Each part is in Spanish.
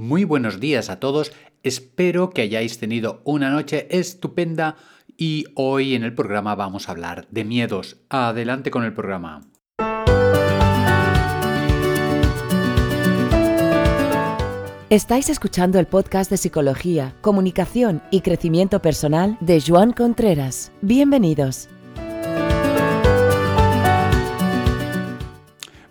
Muy buenos días a todos, espero que hayáis tenido una noche estupenda y hoy en el programa vamos a hablar de miedos. Adelante con el programa. Estáis escuchando el podcast de Psicología, Comunicación y Crecimiento Personal de Joan Contreras. Bienvenidos.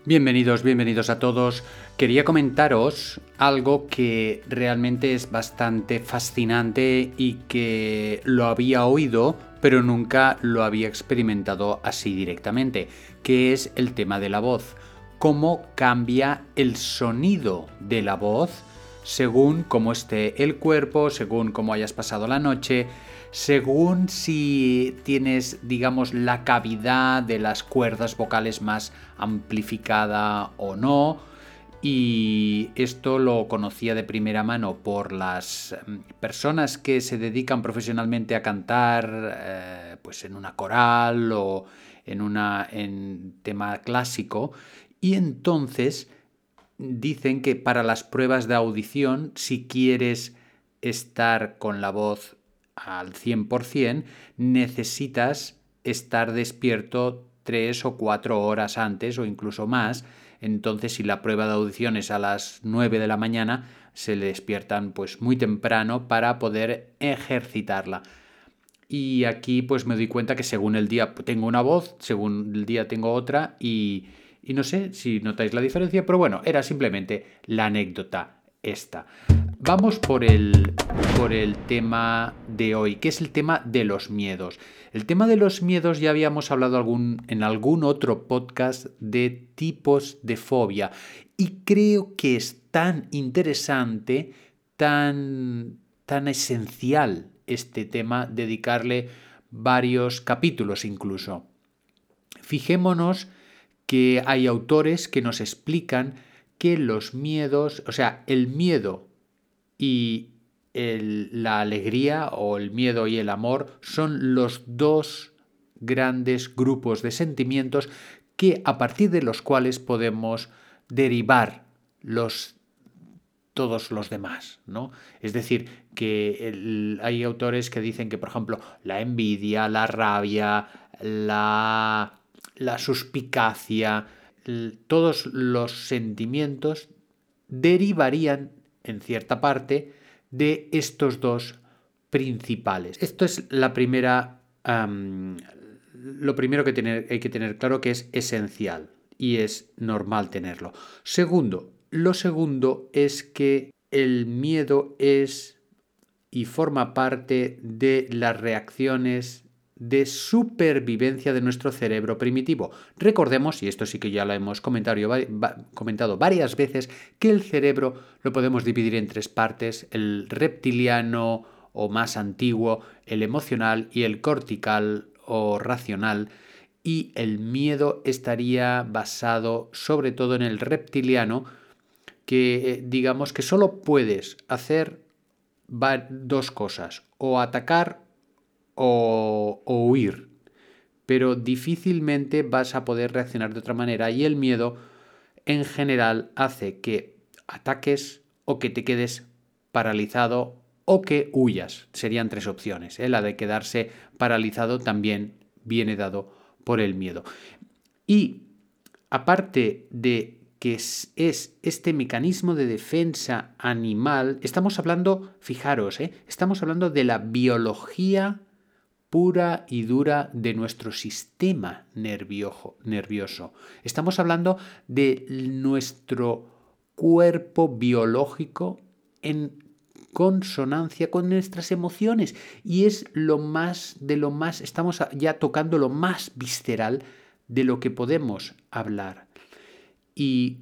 Bienvenidos, bienvenidos a todos. Quería comentaros algo que realmente es bastante fascinante y que lo había oído, pero nunca lo había experimentado así directamente, que es el tema de la voz. Cómo cambia el sonido de la voz según cómo esté el cuerpo, según cómo hayas pasado la noche, según si tienes, digamos, la cavidad de las cuerdas vocales más amplificada o no. Y esto lo conocía de primera mano por las mm, personas que se dedican profesionalmente a cantar eh, pues en una coral o en una en tema clásico. Y entonces dicen que para las pruebas de audición, si quieres estar con la voz al 100%, necesitas estar despierto tres o cuatro horas antes o incluso más. Entonces, si la prueba de audición es a las 9 de la mañana, se le despiertan pues muy temprano para poder ejercitarla. Y aquí pues me doy cuenta que según el día tengo una voz, según el día tengo otra y, y no sé si notáis la diferencia, pero bueno, era simplemente la anécdota esta. Vamos por el, por el tema de hoy, que es el tema de los miedos. El tema de los miedos ya habíamos hablado algún, en algún otro podcast de tipos de fobia y creo que es tan interesante, tan, tan esencial este tema, dedicarle varios capítulos incluso. Fijémonos que hay autores que nos explican que los miedos, o sea, el miedo y la alegría o el miedo y el amor son los dos grandes grupos de sentimientos que a partir de los cuales podemos derivar los todos los demás, ¿no? Es decir, que hay autores que dicen que, por ejemplo, la envidia, la rabia, la, la suspicacia, todos los sentimientos derivarían en cierta parte, de estos dos principales. Esto es la primera, lo primero que hay que tener claro que es esencial y es normal tenerlo. Segundo, lo segundo es que el miedo es y forma parte de las reacciones de supervivencia de nuestro cerebro primitivo. Recordemos, y esto sí que ya lo hemos comentado, varias veces, que el cerebro lo podemos dividir en tres partes, el reptiliano o más antiguo, el emocional y el cortical o racional, y el miedo estaría basado sobre todo en el reptiliano, que eh, digamos que solo puedes hacer dos cosas, o atacar o, huir, pero difícilmente vas a poder reaccionar de otra manera y el miedo en general hace que ataques o que te quedes paralizado o que huyas. Serían tres opciones. ¿eh? La de quedarse paralizado también viene dado por el miedo. Y aparte de que es, este mecanismo de defensa animal, estamos hablando, fijaros, ¿eh? estamos hablando de la biología pura y dura de nuestro sistema nervioso. Estamos hablando de nuestro cuerpo biológico en consonancia con nuestras emociones y es lo más de lo más estamos ya tocando lo más visceral de lo que podemos hablar. Y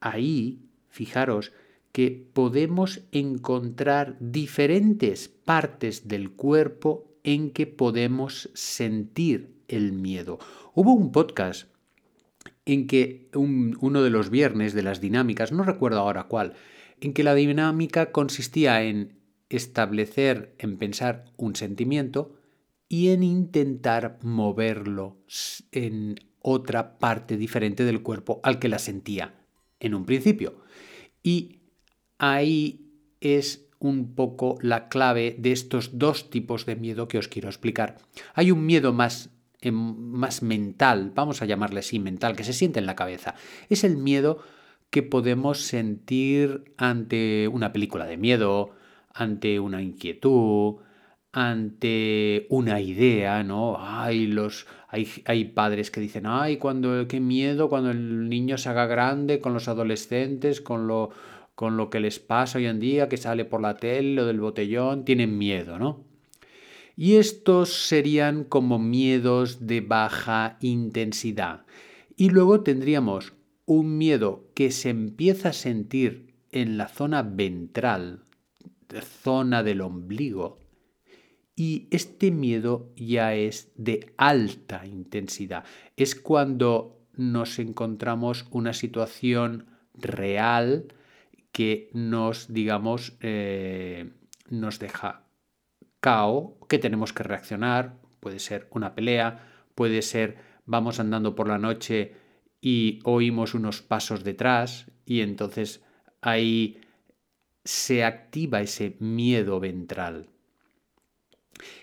ahí, fijaros que podemos encontrar diferentes partes del cuerpo en que podemos sentir el miedo. Hubo un podcast en que uno de los viernes de las dinámicas, no recuerdo ahora cuál, en que la dinámica consistía en establecer, en pensar un sentimiento y en intentar moverlo en otra parte diferente del cuerpo al que la sentía en un principio. Y ahí es un poco la clave de estos dos tipos de miedo que os quiero explicar. Hay un miedo más, em, más mental, vamos a llamarle así mental, que se siente en la cabeza. Es el miedo que podemos sentir ante una película de miedo, ante una inquietud, ante una idea, ¿no? Hay, los, hay, hay, padres que dicen, ay, cuando, qué miedo cuando el niño se haga grande con los adolescentes, con lo, con lo que les pasa hoy en día, que sale por la tele, lo del botellón, tienen miedo, ¿no? Y estos serían como miedos de baja intensidad. Y luego tendríamos un miedo que se empieza a sentir en la zona ventral, zona del ombligo. Y este miedo ya es de alta intensidad. Es cuando nos encontramos una situación real que nos, digamos, eh, nos deja cao, que tenemos que reaccionar. Puede ser una pelea, puede ser vamos andando por la noche y oímos unos pasos detrás y entonces ahí se activa ese miedo ventral.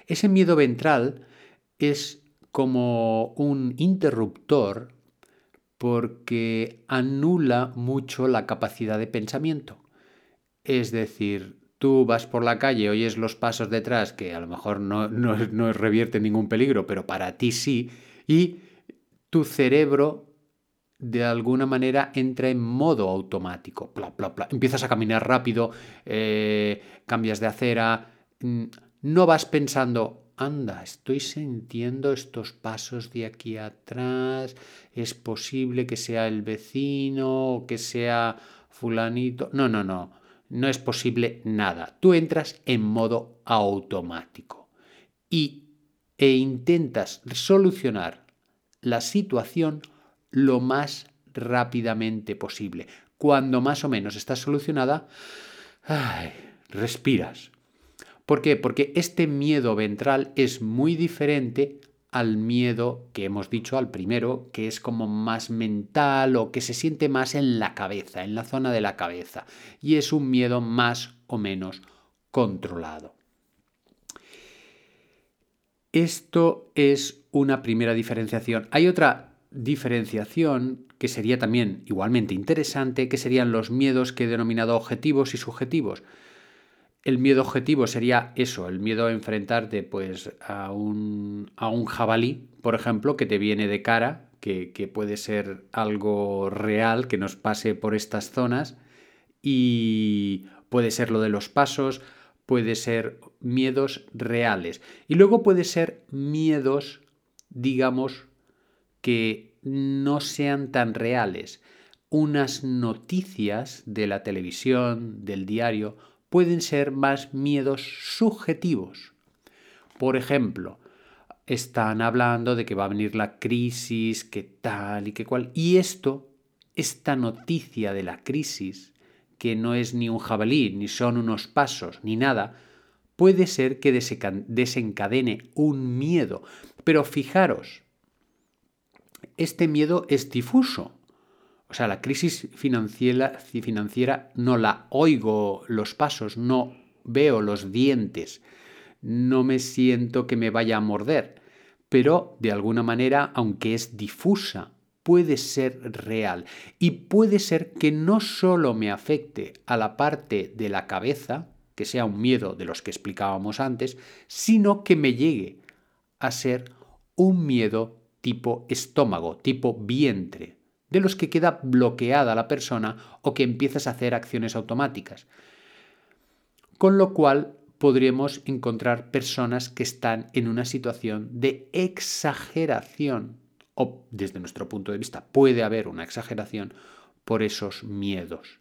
Ese miedo ventral es como un interruptor porque anula mucho la capacidad de pensamiento. Es decir, tú vas por la calle, oyes los pasos detrás, que a lo mejor no, no, revierte ningún peligro, pero para ti sí, y tu cerebro de alguna manera entra en modo automático. Empiezas a caminar rápido, eh, cambias de acera, mm, no vas pensando, anda, estoy sintiendo estos pasos de aquí atrás, es posible que sea el vecino o que sea fulanito. No, no, no, no es posible nada. Tú entras en modo automático y, e intentas solucionar la situación lo más rápidamente posible. Cuando más o menos está solucionada, respiras. ¿Por qué? Porque este miedo ventral es muy diferente al miedo que hemos dicho al primero, que es como más mental o que se siente más en la cabeza, en la zona de la cabeza, y es un miedo más o menos controlado. Esto es una primera diferenciación. Hay otra diferenciación que sería también igualmente interesante, que serían los miedos que he denominado objetivos y subjetivos. El miedo objetivo sería eso, el miedo a enfrentarte pues, a, un, a un jabalí, por ejemplo, que te viene de cara, que, que puede ser algo real que nos pase por estas zonas, y puede ser lo de los pasos, puede ser miedos reales. Y luego puede ser miedos, digamos, que no sean tan reales. Unas noticias de la televisión, del diario, pueden ser más miedos subjetivos. Por ejemplo, están hablando de que va a venir la crisis, que tal y que cual. Y esto, esta noticia de la crisis, que no es ni un jabalí, ni son unos pasos, ni nada, puede ser que desencadene un miedo. Pero fijaros, este miedo es difuso. O sea, la crisis financiera, financiera no la oigo los pasos, no veo los dientes, no me siento que me vaya a morder, pero de alguna manera, aunque es difusa, puede ser real y puede ser que no solo me afecte a la parte de la cabeza, que sea un miedo de los que explicábamos antes, sino que me llegue a ser un miedo tipo estómago, tipo vientre, de los que queda bloqueada la persona o que empiezas a hacer acciones automáticas. Con lo cual podríamos encontrar personas que están en una situación de exageración, o desde nuestro punto de vista puede haber una exageración por esos miedos.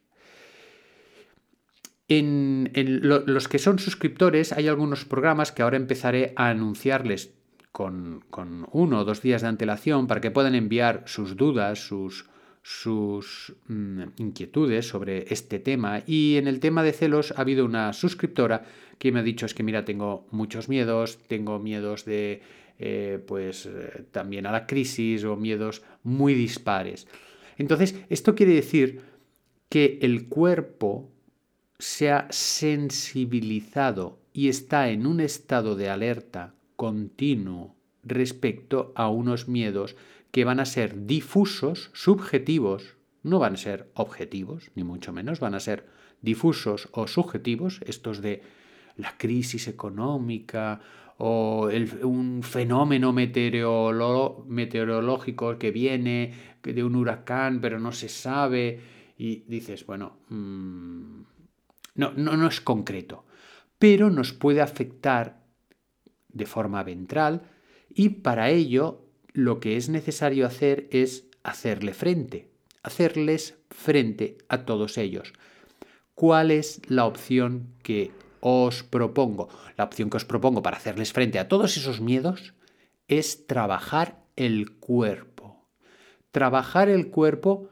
En, los que son suscriptores hay algunos programas que ahora empezaré a anunciarles con, uno o dos días de antelación para que puedan enviar sus dudas, sus, sus mm, inquietudes sobre este tema. Y en el tema de celos ha habido una suscriptora que me ha dicho es que mira, tengo muchos miedos, tengo miedos de eh, pues eh, también a la crisis o miedos muy dispares. Entonces, esto quiere decir que el cuerpo se ha sensibilizado y está en un estado de alerta continuo respecto a unos miedos que van a ser difusos, subjetivos, no van a ser objetivos, ni mucho menos, van a ser difusos o subjetivos, estos de la crisis económica o un fenómeno meteorológico que viene de un huracán pero no se sabe y dices, bueno, mm, no, no, no es concreto, pero nos puede afectar de forma ventral y para ello lo que es necesario hacer es hacerle frente, hacerles frente a todos ellos. ¿Cuál es la opción que os propongo? La opción que os propongo para hacerles frente a todos esos miedos es trabajar el cuerpo. Trabajar el cuerpo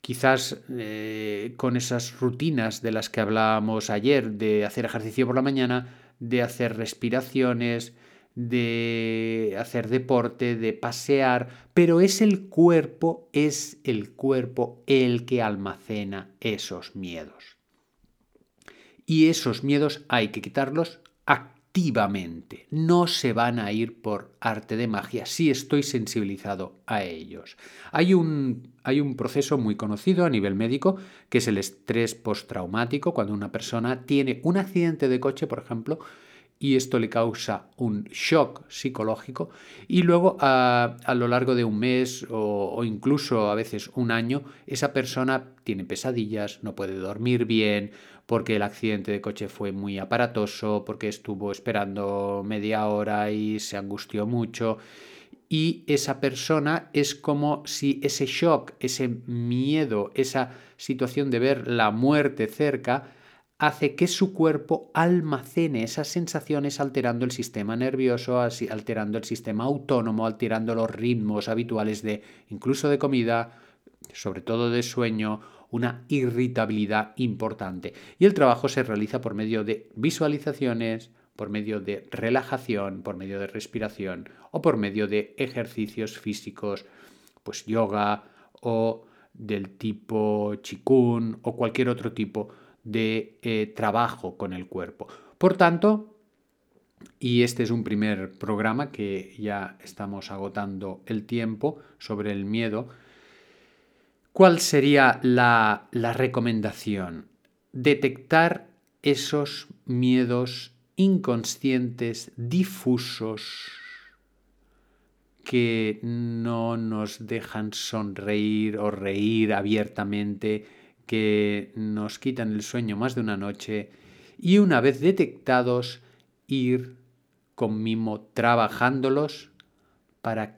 quizás eh, con esas rutinas de las que hablábamos ayer, de hacer ejercicio por la mañana, de hacer respiraciones, de hacer deporte, de pasear, pero es el cuerpo, es el cuerpo el que almacena esos miedos. Y esos miedos hay que quitarlos activamente. No se van a ir por arte de magia si estoy sensibilizado a ellos. Hay un, hay un proceso muy conocido a nivel médico que es el estrés postraumático, cuando una persona tiene un accidente de coche, por ejemplo, y esto le causa un shock psicológico y luego a, lo largo de un mes o, incluso a veces un año esa persona tiene pesadillas, no puede dormir bien porque el accidente de coche fue muy aparatoso, porque estuvo esperando media hora y se angustió mucho. Y esa persona es como si ese shock, ese miedo, esa situación de ver la muerte cerca, hace que su cuerpo almacene esas sensaciones alterando el sistema nervioso, alterando el sistema autónomo, alterando los ritmos habituales de incluso de comida, sobre todo de sueño, una irritabilidad importante. Y el trabajo se realiza por medio de visualizaciones, por medio de relajación, por medio de respiración o por medio de ejercicios físicos, pues yoga o del tipo chikun o cualquier otro tipo de eh, trabajo con el cuerpo. Por tanto, y este es un primer programa que ya estamos agotando el tiempo sobre el miedo, ¿cuál sería la, la recomendación? Detectar esos miedos inconscientes, difusos, que no nos dejan sonreír o reír abiertamente, que nos quitan el sueño más de una noche y una vez detectados ir con mimo trabajándolos para,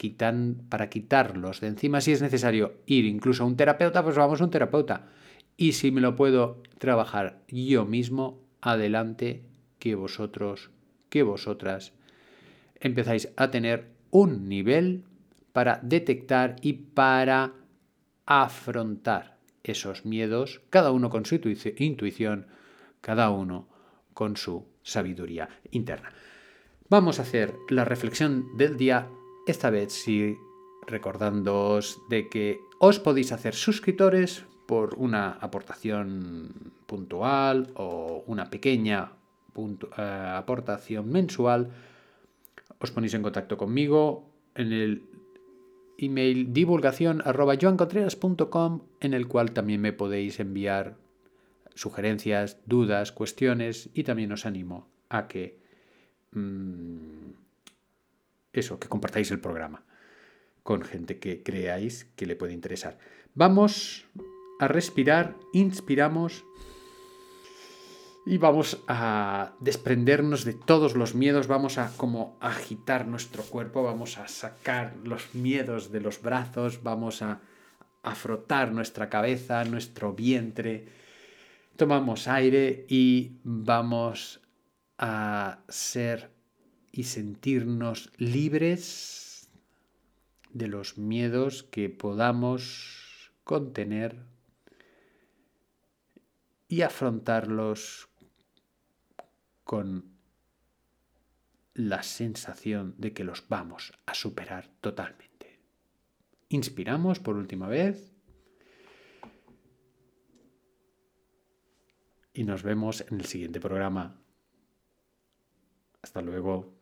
para quitarlos de encima si es necesario ir incluso a un terapeuta, pues vamos a un terapeuta. Y si me lo puedo trabajar yo mismo, adelante que vosotros, que vosotras empezáis a tener un nivel para detectar y para afrontar esos miedos, cada uno con su intuición, cada uno con su sabiduría interna. Vamos a hacer la reflexión del día, esta vez sí recordándoos de que os podéis hacer suscriptores por una aportación puntual o una pequeña eh, aportación mensual. Os ponéis en contacto conmigo en el email divulgación arroba en el cual también me podéis enviar sugerencias, dudas, cuestiones y también os animo a que mm, eso, que compartáis el programa con gente que creáis que le puede interesar. Vamos a respirar, inspiramos y vamos a desprendernos de todos los miedos, vamos a como agitar nuestro cuerpo, vamos a sacar los miedos de los brazos, vamos a, a frotar nuestra cabeza, nuestro vientre. Tomamos aire y vamos a ser y sentirnos libres de los miedos que podamos contener y afrontarlos con la sensación de que los vamos a superar totalmente. Inspiramos por última vez. y nos vemos en el siguiente programa. Hasta luego.